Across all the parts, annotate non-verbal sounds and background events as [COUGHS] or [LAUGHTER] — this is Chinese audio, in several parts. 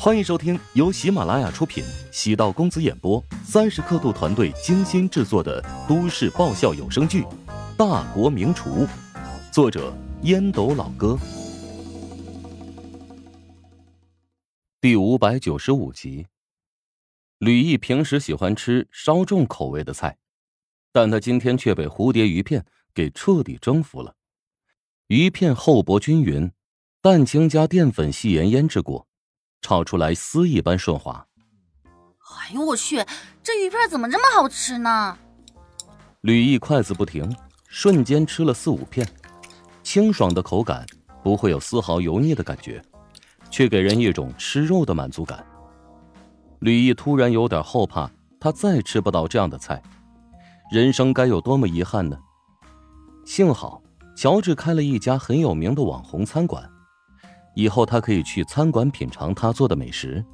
欢迎收听由喜马拉雅出品、喜道公子演播、三十刻度团队精心制作的都市爆笑有声剧《大国名厨》，作者烟斗老哥，第五百九十五集。吕毅平时喜欢吃稍重口味的菜，但他今天却被蝴蝶鱼片给彻底征服了。鱼片厚薄均匀，蛋清加淀粉细盐腌制过。炒出来丝一般顺滑。哎呦我去，这鱼片怎么这么好吃呢？吕毅筷子不停，瞬间吃了四五片，清爽的口感，不会有丝毫油腻的感觉，却给人一种吃肉的满足感。吕毅突然有点后怕，他再吃不到这样的菜，人生该有多么遗憾呢？幸好乔治开了一家很有名的网红餐馆。以后他可以去餐馆品尝他做的美食。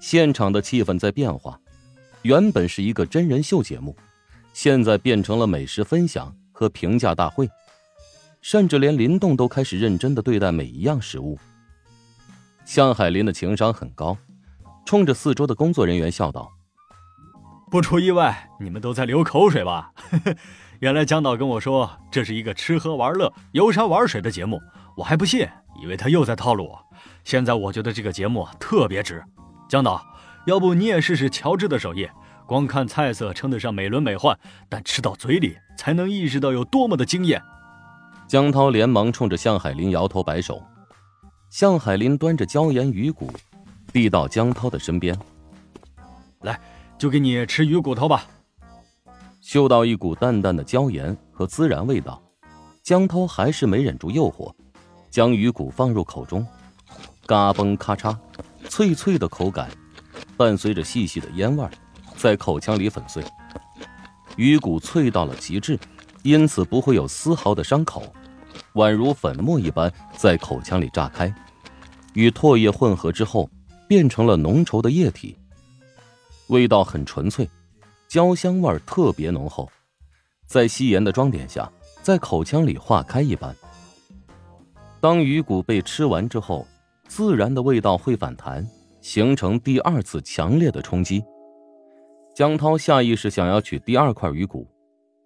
现场的气氛在变化，原本是一个真人秀节目，现在变成了美食分享和评价大会，甚至连林动都开始认真的对待每一样食物。向海林的情商很高，冲着四周的工作人员笑道：“不出意外，你们都在流口水吧？[LAUGHS] 原来江导跟我说这是一个吃喝玩乐、游山玩水的节目，我还不信。”以为他又在套路我，现在我觉得这个节目特别值。江导，要不你也试试乔治的手艺？光看菜色称得上美轮美奂，但吃到嘴里才能意识到有多么的惊艳。江涛连忙冲着向海林摇头摆手。向海林端着椒盐鱼骨，递到江涛的身边：“来，就给你吃鱼骨头吧。”嗅到一股淡淡的椒盐和孜然味道，江涛还是没忍住诱惑。将鱼骨放入口中，嘎嘣咔嚓，脆脆的口感，伴随着细细的烟味，在口腔里粉碎。鱼骨脆到了极致，因此不会有丝毫的伤口，宛如粉末一般在口腔里炸开，与唾液混合之后，变成了浓稠的液体。味道很纯粹，焦香味特别浓厚，在细盐的装点下，在口腔里化开一般。当鱼骨被吃完之后，自然的味道会反弹，形成第二次强烈的冲击。江涛下意识想要取第二块鱼骨，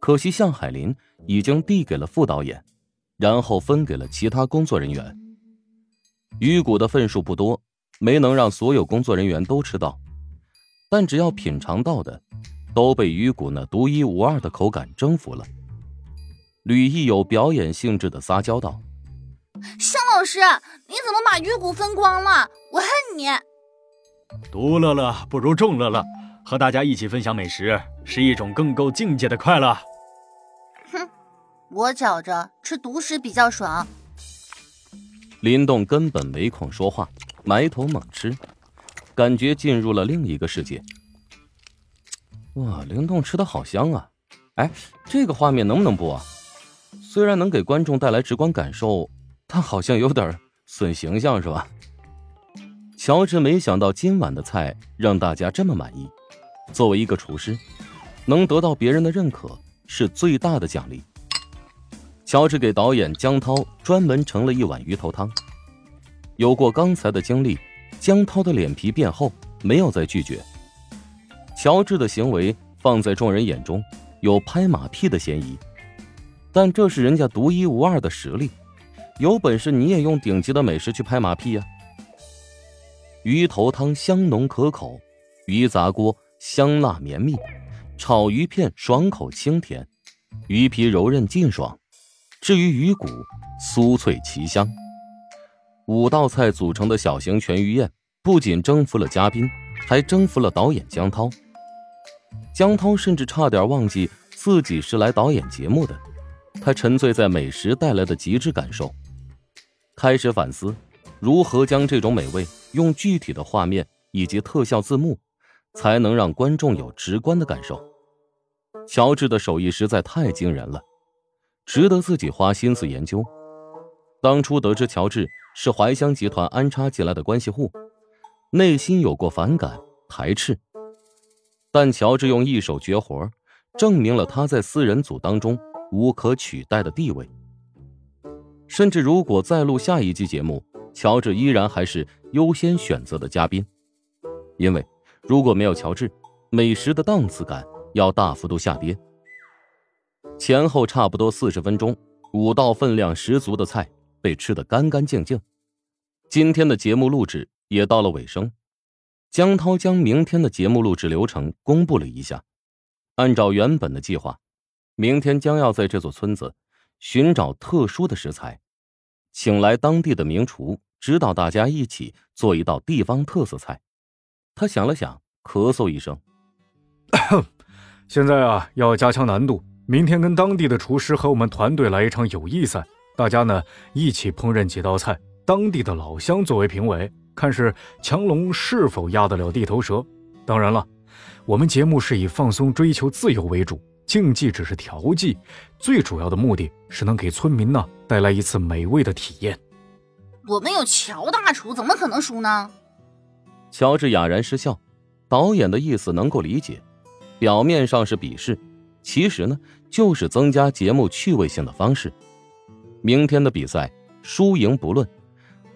可惜向海林已经递给了副导演，然后分给了其他工作人员。鱼骨的份数不多，没能让所有工作人员都吃到，但只要品尝到的，都被鱼骨那独一无二的口感征服了。吕毅有表演性质的撒娇道。向老师，你怎么把鱼骨分光了？我恨你！独乐乐不如众乐乐，和大家一起分享美食是一种更够境界的快乐。哼，我觉着吃独食比较爽。林动根本没空说话，埋头猛吃，感觉进入了另一个世界。哇，林动吃的好香啊！哎，这个画面能不能播啊？虽然能给观众带来直观感受。他好像有点损形象，是吧？乔治没想到今晚的菜让大家这么满意。作为一个厨师，能得到别人的认可是最大的奖励。乔治给导演江涛专门盛了一碗鱼头汤。有过刚才的经历，江涛的脸皮变厚，没有再拒绝。乔治的行为放在众人眼中有拍马屁的嫌疑，但这是人家独一无二的实力。有本事你也用顶级的美食去拍马屁呀！鱼头汤香浓可口，鱼杂锅香辣绵密，炒鱼片爽口清甜，鱼皮柔韧劲爽。至于鱼骨，酥脆奇香。五道菜组成的小型全鱼宴，不仅征服了嘉宾，还征服了导演江涛。江涛甚至差点忘记自己是来导演节目的，他沉醉在美食带来的极致感受。开始反思，如何将这种美味用具体的画面以及特效字幕，才能让观众有直观的感受。乔治的手艺实在太惊人了，值得自己花心思研究。当初得知乔治是怀香集团安插进来的关系户，内心有过反感排斥，但乔治用一手绝活，证明了他在四人组当中无可取代的地位。甚至如果再录下一季节目，乔治依然还是优先选择的嘉宾，因为如果没有乔治，美食的档次感要大幅度下跌。前后差不多四十分钟，五道分量十足的菜被吃得干干净净。今天的节目录制也到了尾声，江涛将明天的节目录制流程公布了一下。按照原本的计划，明天将要在这座村子寻找特殊的食材，请来当地的名厨。指导大家一起做一道地方特色菜。他想了想，咳嗽一声：“ [COUGHS] 现在啊，要加强难度。明天跟当地的厨师和我们团队来一场友谊赛，大家呢一起烹饪几道菜，当地的老乡作为评委，看是强龙是否压得了地头蛇。当然了，我们节目是以放松、追求自由为主，竞技只是调剂，最主要的目的是能给村民呢带来一次美味的体验。”我们有乔大厨，怎么可能输呢？乔治哑然失笑。导演的意思能够理解，表面上是鄙视，其实呢就是增加节目趣味性的方式。明天的比赛输赢不论，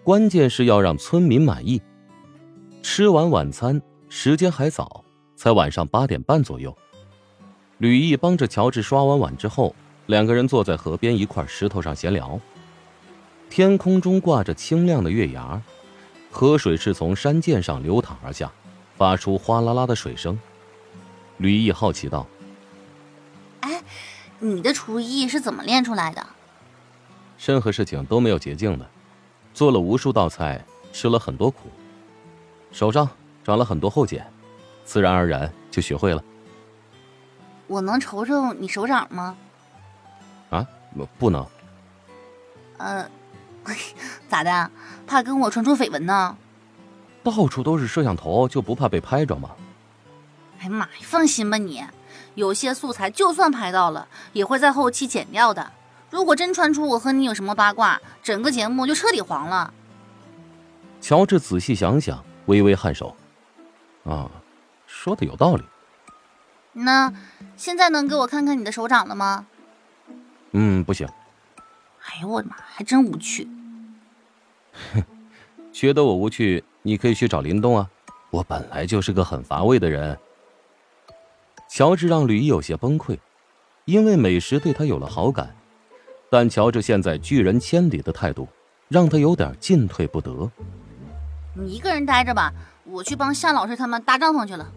关键是要让村民满意。吃完晚餐，时间还早，才晚上八点半左右。吕毅帮着乔治刷完碗之后，两个人坐在河边一块石头上闲聊。天空中挂着清亮的月牙，河水是从山涧上流淌而下，发出哗啦啦的水声。吕毅好奇道：“哎，你的厨艺是怎么练出来的？”任何事情都没有捷径的，做了无数道菜，吃了很多苦，手上长了很多厚茧，自然而然就学会了。我能瞅瞅你手掌吗？啊，不能。呃。咋的？怕跟我传出绯闻呢？到处都是摄像头，就不怕被拍着吗？哎呀妈呀，放心吧你，有些素材就算拍到了，也会在后期剪掉的。如果真传出我和你有什么八卦，整个节目就彻底黄了。乔治仔细想想，微微颔首。啊，说的有道理。那现在能给我看看你的手掌了吗？嗯，不行。哎呦我的妈，还真无趣。哼，觉得我无趣，你可以去找林东啊。我本来就是个很乏味的人。乔治让吕毅有些崩溃，因为美食对他有了好感，但乔治现在拒人千里的态度，让他有点进退不得。你一个人待着吧，我去帮夏老师他们搭帐篷去了。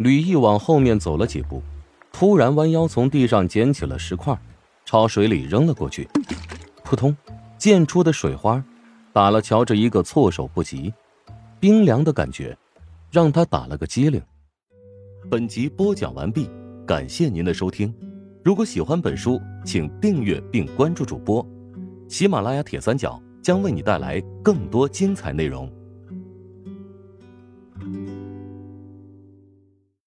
吕毅往后面走了几步，突然弯腰从地上捡起了石块。朝水里扔了过去，扑通，溅出的水花打了乔治一个措手不及，冰凉的感觉让他打了个激灵。本集播讲完毕，感谢您的收听。如果喜欢本书，请订阅并关注主播。喜马拉雅铁三角将为你带来更多精彩内容。